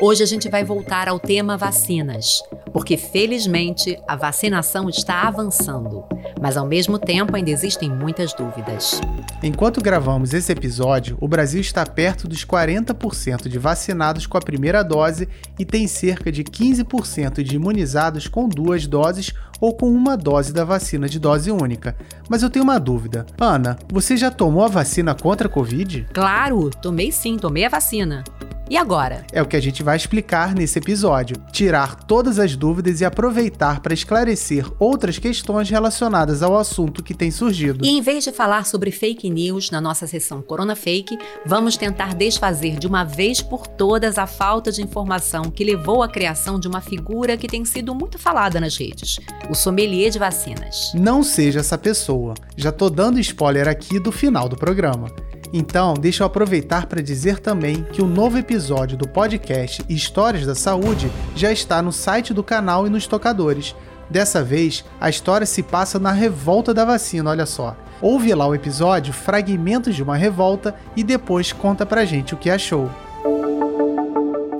Hoje a gente vai voltar ao tema vacinas, porque felizmente a vacinação está avançando, mas ao mesmo tempo ainda existem muitas dúvidas. Enquanto gravamos esse episódio, o Brasil está perto dos 40% de vacinados com a primeira dose e tem cerca de 15% de imunizados com duas doses ou com uma dose da vacina de dose única. Mas eu tenho uma dúvida. Ana, você já tomou a vacina contra a Covid? Claro, tomei sim, tomei a vacina. E agora? É o que a gente vai explicar nesse episódio. Tirar todas as dúvidas e aproveitar para esclarecer outras questões relacionadas ao assunto que tem surgido. E em vez de falar sobre fake news na nossa sessão Corona Fake, vamos tentar desfazer de uma vez por todas a falta de informação que levou à criação de uma figura que tem sido muito falada nas redes: o sommelier de vacinas. Não seja essa pessoa. Já tô dando spoiler aqui do final do programa. Então, deixa eu aproveitar para dizer também que o novo episódio do podcast Histórias da Saúde já está no site do canal e nos tocadores. Dessa vez, a história se passa na revolta da vacina, olha só. Ouve lá o episódio Fragmentos de uma Revolta e depois conta pra gente o que achou.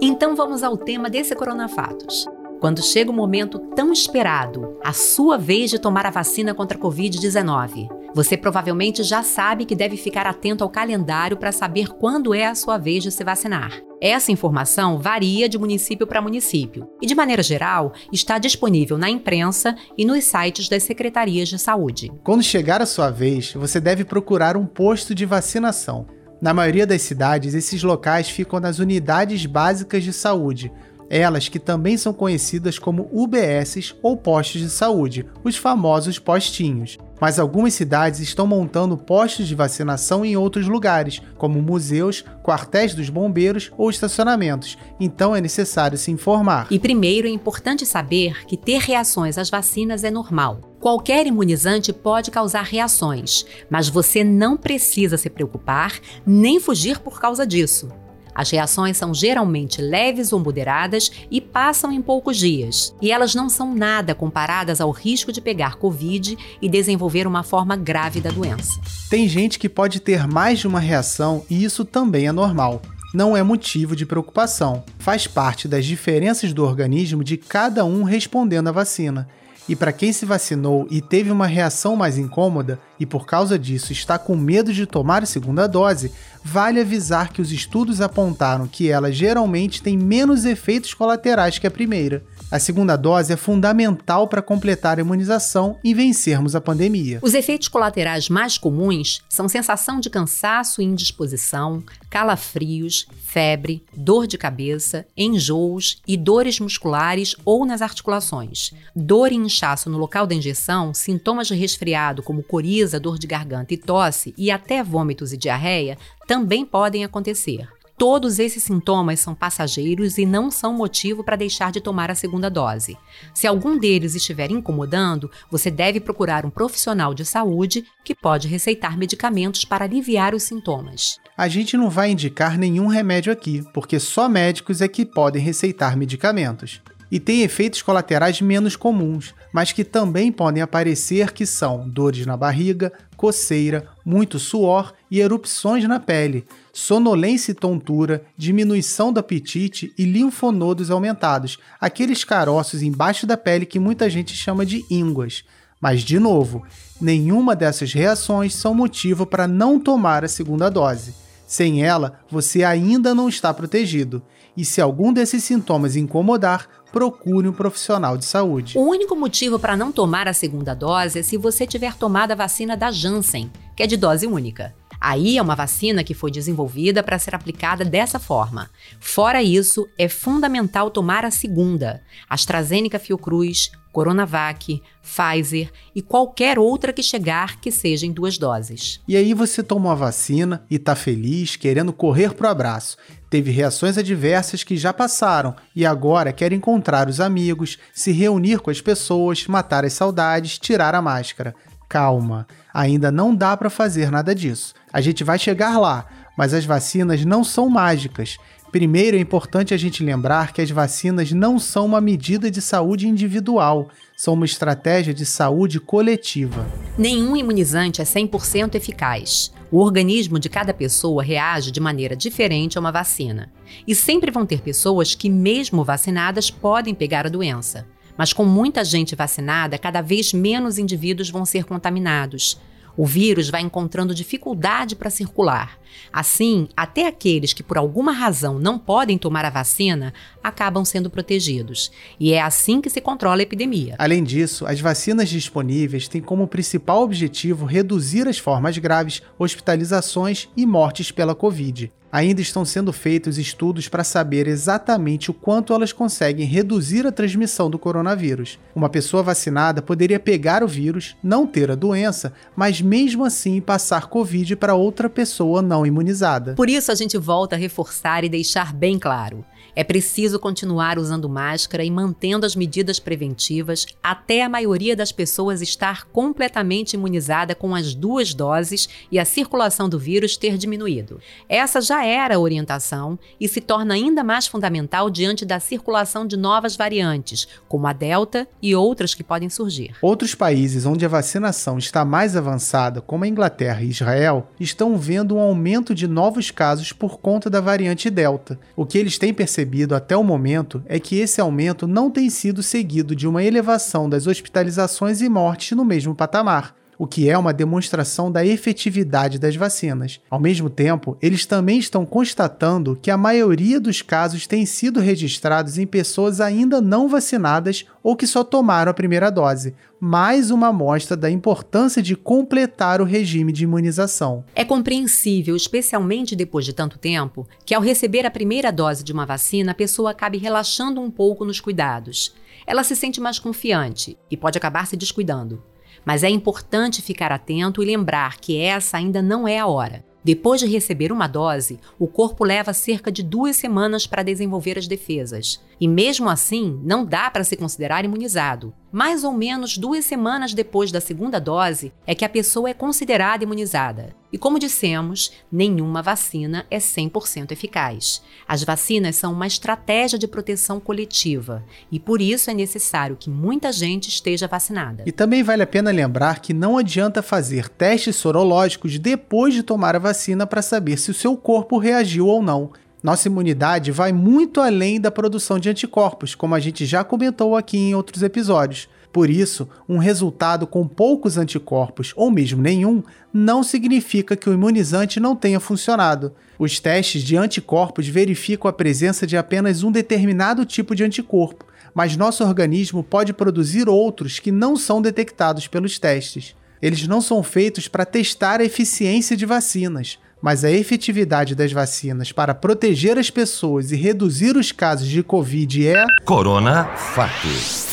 Então vamos ao tema desse Coronafatos. Quando chega o momento tão esperado, a sua vez de tomar a vacina contra a Covid-19. Você provavelmente já sabe que deve ficar atento ao calendário para saber quando é a sua vez de se vacinar. Essa informação varia de município para município e, de maneira geral, está disponível na imprensa e nos sites das secretarias de saúde. Quando chegar a sua vez, você deve procurar um posto de vacinação. Na maioria das cidades, esses locais ficam nas unidades básicas de saúde, elas que também são conhecidas como UBSs ou postos de saúde, os famosos postinhos. Mas algumas cidades estão montando postos de vacinação em outros lugares, como museus, quartéis dos bombeiros ou estacionamentos, então é necessário se informar. E primeiro é importante saber que ter reações às vacinas é normal. Qualquer imunizante pode causar reações, mas você não precisa se preocupar nem fugir por causa disso. As reações são geralmente leves ou moderadas e passam em poucos dias. E elas não são nada comparadas ao risco de pegar Covid e desenvolver uma forma grave da doença. Tem gente que pode ter mais de uma reação e isso também é normal não é motivo de preocupação. Faz parte das diferenças do organismo de cada um respondendo à vacina. E para quem se vacinou e teve uma reação mais incômoda e por causa disso está com medo de tomar a segunda dose, vale avisar que os estudos apontaram que ela geralmente tem menos efeitos colaterais que a primeira. A segunda dose é fundamental para completar a imunização e vencermos a pandemia. Os efeitos colaterais mais comuns são sensação de cansaço e indisposição, calafrios, febre, dor de cabeça, enjoos e dores musculares ou nas articulações. Dor e inchaço no local da injeção, sintomas de resfriado como coriza, dor de garganta e tosse e até vômitos e diarreia também podem acontecer. Todos esses sintomas são passageiros e não são motivo para deixar de tomar a segunda dose. Se algum deles estiver incomodando, você deve procurar um profissional de saúde que pode receitar medicamentos para aliviar os sintomas. A gente não vai indicar nenhum remédio aqui, porque só médicos é que podem receitar medicamentos e tem efeitos colaterais menos comuns, mas que também podem aparecer que são dores na barriga, coceira, muito suor e erupções na pele, sonolência e tontura, diminuição do apetite e linfonodos aumentados, aqueles caroços embaixo da pele que muita gente chama de ínguas. Mas, de novo, nenhuma dessas reações são motivo para não tomar a segunda dose. Sem ela, você ainda não está protegido. E se algum desses sintomas incomodar, procure um profissional de saúde. O único motivo para não tomar a segunda dose é se você tiver tomado a vacina da Janssen, que é de dose única. Aí é uma vacina que foi desenvolvida para ser aplicada dessa forma. Fora isso, é fundamental tomar a segunda, AstraZeneca Fiocruz, Coronavac, Pfizer e qualquer outra que chegar que seja em duas doses. E aí você tomou a vacina e tá feliz, querendo correr pro abraço. Teve reações adversas que já passaram e agora quer encontrar os amigos, se reunir com as pessoas, matar as saudades, tirar a máscara. Calma, ainda não dá para fazer nada disso. A gente vai chegar lá, mas as vacinas não são mágicas. Primeiro, é importante a gente lembrar que as vacinas não são uma medida de saúde individual, são uma estratégia de saúde coletiva. Nenhum imunizante é 100% eficaz. O organismo de cada pessoa reage de maneira diferente a uma vacina. E sempre vão ter pessoas que, mesmo vacinadas, podem pegar a doença. Mas com muita gente vacinada, cada vez menos indivíduos vão ser contaminados. O vírus vai encontrando dificuldade para circular. Assim, até aqueles que por alguma razão não podem tomar a vacina acabam sendo protegidos. E é assim que se controla a epidemia. Além disso, as vacinas disponíveis têm como principal objetivo reduzir as formas graves, hospitalizações e mortes pela Covid. Ainda estão sendo feitos estudos para saber exatamente o quanto elas conseguem reduzir a transmissão do coronavírus. Uma pessoa vacinada poderia pegar o vírus, não ter a doença, mas mesmo assim passar Covid para outra pessoa não imunizada. Por isso, a gente volta a reforçar e deixar bem claro. É preciso continuar usando máscara e mantendo as medidas preventivas até a maioria das pessoas estar completamente imunizada com as duas doses e a circulação do vírus ter diminuído. Essa já era a orientação e se torna ainda mais fundamental diante da circulação de novas variantes, como a Delta e outras que podem surgir. Outros países onde a vacinação está mais avançada, como a Inglaterra e Israel, estão vendo um aumento de novos casos por conta da variante Delta. O que eles têm percebido percebido até o momento é que esse aumento não tem sido seguido de uma elevação das hospitalizações e mortes no mesmo patamar o que é uma demonstração da efetividade das vacinas. Ao mesmo tempo, eles também estão constatando que a maioria dos casos tem sido registrados em pessoas ainda não vacinadas ou que só tomaram a primeira dose. Mais uma amostra da importância de completar o regime de imunização. É compreensível, especialmente depois de tanto tempo, que ao receber a primeira dose de uma vacina, a pessoa acabe relaxando um pouco nos cuidados. Ela se sente mais confiante e pode acabar se descuidando. Mas é importante ficar atento e lembrar que essa ainda não é a hora. Depois de receber uma dose, o corpo leva cerca de duas semanas para desenvolver as defesas. E mesmo assim, não dá para se considerar imunizado. Mais ou menos duas semanas depois da segunda dose é que a pessoa é considerada imunizada. E como dissemos, nenhuma vacina é 100% eficaz. As vacinas são uma estratégia de proteção coletiva e por isso é necessário que muita gente esteja vacinada. E também vale a pena lembrar que não adianta fazer testes sorológicos depois de tomar a vacina para saber se o seu corpo reagiu ou não. Nossa imunidade vai muito além da produção de anticorpos, como a gente já comentou aqui em outros episódios. Por isso, um resultado com poucos anticorpos ou mesmo nenhum não significa que o imunizante não tenha funcionado. Os testes de anticorpos verificam a presença de apenas um determinado tipo de anticorpo, mas nosso organismo pode produzir outros que não são detectados pelos testes. Eles não são feitos para testar a eficiência de vacinas, mas a efetividade das vacinas para proteger as pessoas e reduzir os casos de Covid é. Corona Fatos.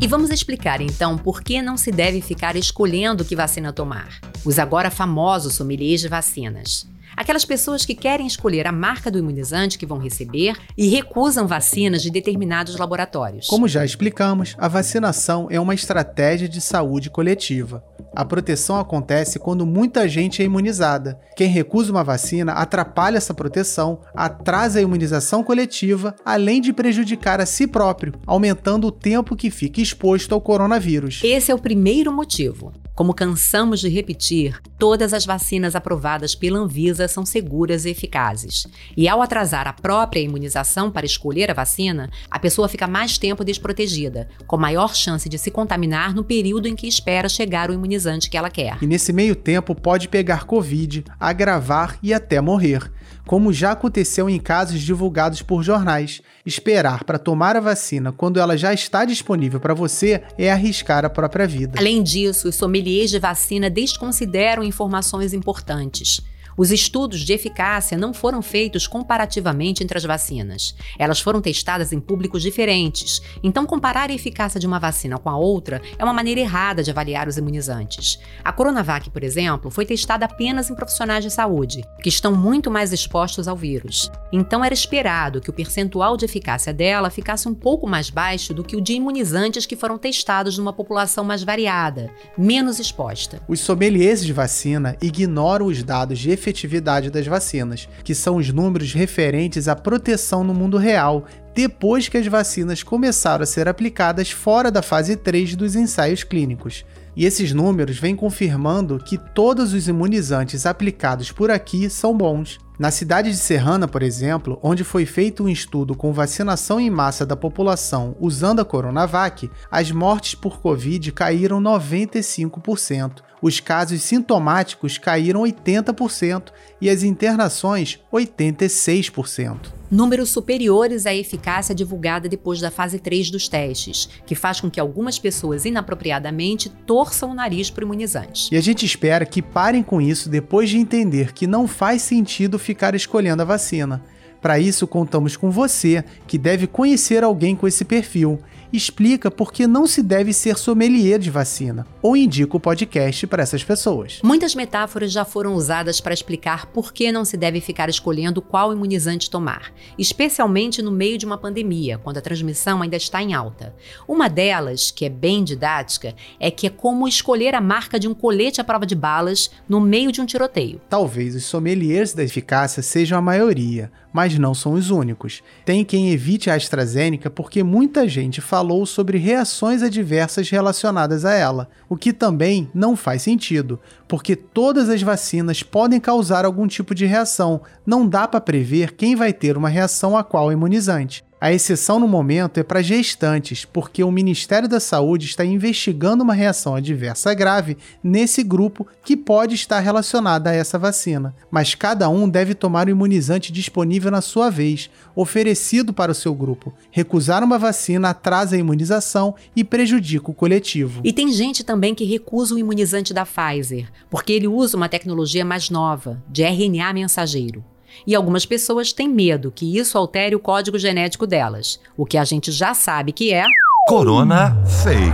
E vamos explicar então por que não se deve ficar escolhendo que vacina tomar. Os agora famosos sommeliers de vacinas. Aquelas pessoas que querem escolher a marca do imunizante que vão receber e recusam vacinas de determinados laboratórios. Como já explicamos, a vacinação é uma estratégia de saúde coletiva. A proteção acontece quando muita gente é imunizada. Quem recusa uma vacina atrapalha essa proteção, atrasa a imunização coletiva, além de prejudicar a si próprio, aumentando o tempo que fica exposto ao coronavírus. Esse é o primeiro motivo. Como cansamos de repetir, todas as vacinas aprovadas pela Anvisa são seguras e eficazes. E ao atrasar a própria imunização para escolher a vacina, a pessoa fica mais tempo desprotegida, com maior chance de se contaminar no período em que espera chegar o imunizante que ela quer. E nesse meio tempo pode pegar Covid, agravar e até morrer como já aconteceu em casos divulgados por jornais. Esperar para tomar a vacina quando ela já está disponível para você é arriscar a própria vida. Além disso, os sommeliers de vacina desconsideram informações importantes. Os estudos de eficácia não foram feitos comparativamente entre as vacinas. Elas foram testadas em públicos diferentes. Então, comparar a eficácia de uma vacina com a outra é uma maneira errada de avaliar os imunizantes. A Coronavac, por exemplo, foi testada apenas em profissionais de saúde, que estão muito mais expostos ao vírus. Então, era esperado que o percentual de eficácia dela ficasse um pouco mais baixo do que o de imunizantes que foram testados numa população mais variada, menos exposta. Os sommeliers de vacina ignoram os dados de eficácia efetividade das vacinas, que são os números referentes à proteção no mundo real, depois que as vacinas começaram a ser aplicadas fora da fase 3 dos ensaios clínicos. E esses números vêm confirmando que todos os imunizantes aplicados por aqui são bons. Na cidade de Serrana, por exemplo, onde foi feito um estudo com vacinação em massa da população usando a Coronavac, as mortes por Covid caíram 95%, os casos sintomáticos caíram 80% e as internações 86% números superiores à eficácia divulgada depois da fase 3 dos testes, que faz com que algumas pessoas inapropriadamente torçam o nariz para o imunizante. E a gente espera que parem com isso depois de entender que não faz sentido ficar escolhendo a vacina. Para isso, contamos com você, que deve conhecer alguém com esse perfil explica por que não se deve ser sommelier de vacina, ou indica o podcast para essas pessoas. Muitas metáforas já foram usadas para explicar por que não se deve ficar escolhendo qual imunizante tomar, especialmente no meio de uma pandemia, quando a transmissão ainda está em alta. Uma delas, que é bem didática, é que é como escolher a marca de um colete à prova de balas no meio de um tiroteio. Talvez os sommeliers da eficácia sejam a maioria, mas não são os únicos. Tem quem evite a AstraZeneca porque muita gente falou sobre reações adversas relacionadas a ela, o que também não faz sentido, porque todas as vacinas podem causar algum tipo de reação, não dá para prever quem vai ter uma reação a qual imunizante. A exceção no momento é para gestantes, porque o Ministério da Saúde está investigando uma reação adversa grave nesse grupo que pode estar relacionada a essa vacina. Mas cada um deve tomar o imunizante disponível na sua vez, oferecido para o seu grupo. Recusar uma vacina atrasa a imunização e prejudica o coletivo. E tem gente também que recusa o imunizante da Pfizer, porque ele usa uma tecnologia mais nova, de RNA mensageiro. E algumas pessoas têm medo que isso altere o código genético delas, o que a gente já sabe que é. Corona Fake.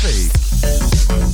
Fake.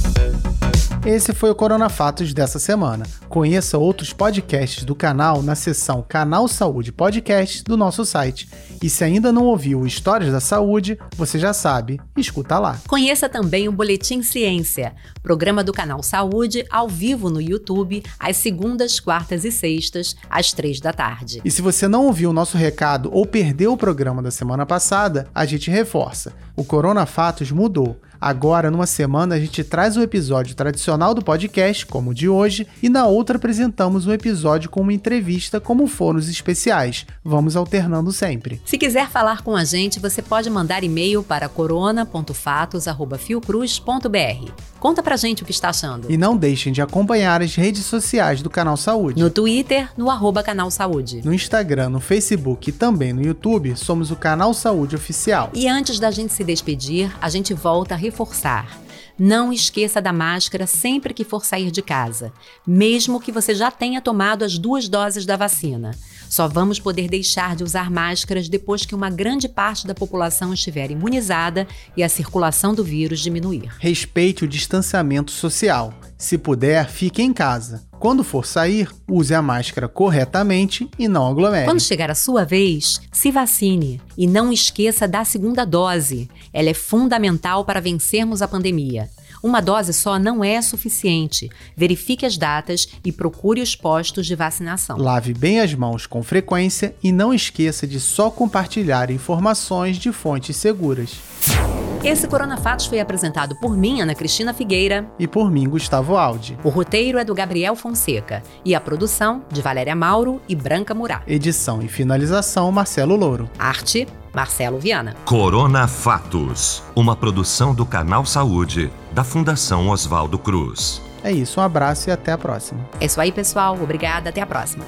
Esse foi o Corona Fatos dessa semana. Conheça outros podcasts do canal na seção Canal Saúde Podcast do nosso site. E se ainda não ouviu Histórias da Saúde, você já sabe, escuta lá. Conheça também o Boletim Ciência, programa do canal Saúde, ao vivo no YouTube, às segundas, quartas e sextas, às três da tarde. E se você não ouviu o nosso recado ou perdeu o programa da semana passada, a gente reforça. O Corona Fatos mudou. Agora, numa semana, a gente traz o episódio tradicional do podcast, como o de hoje, e na outra apresentamos um episódio com uma entrevista, como foram os especiais. Vamos alternando sempre. Se quiser falar com a gente, você pode mandar e-mail para corona.fatos.fiocruz.br. Conta pra gente o que está achando. E não deixem de acompanhar as redes sociais do Canal Saúde. No Twitter, no arroba Canal Saúde. No Instagram, no Facebook e também no YouTube, somos o Canal Saúde Oficial. E antes da gente se despedir, a gente volta a reforçar. Não esqueça da máscara sempre que for sair de casa, mesmo que você já tenha tomado as duas doses da vacina. Só vamos poder deixar de usar máscaras depois que uma grande parte da população estiver imunizada e a circulação do vírus diminuir. Respeite o distanciamento social. Se puder, fique em casa. Quando for sair, use a máscara corretamente e não aglomere. Quando chegar a sua vez, se vacine e não esqueça da segunda dose. Ela é fundamental para vencermos a pandemia. Uma dose só não é suficiente. Verifique as datas e procure os postos de vacinação. Lave bem as mãos com frequência e não esqueça de só compartilhar informações de fontes seguras. Esse Corona Fatos foi apresentado por mim, Ana Cristina Figueira. E por mim, Gustavo Aldi. O roteiro é do Gabriel Fonseca. E a produção, de Valéria Mauro e Branca Murá. Edição e finalização, Marcelo Louro. Arte, Marcelo Viana. Corona Fatos. Uma produção do Canal Saúde, da Fundação Oswaldo Cruz. É isso, um abraço e até a próxima. É isso aí, pessoal. Obrigada, até a próxima.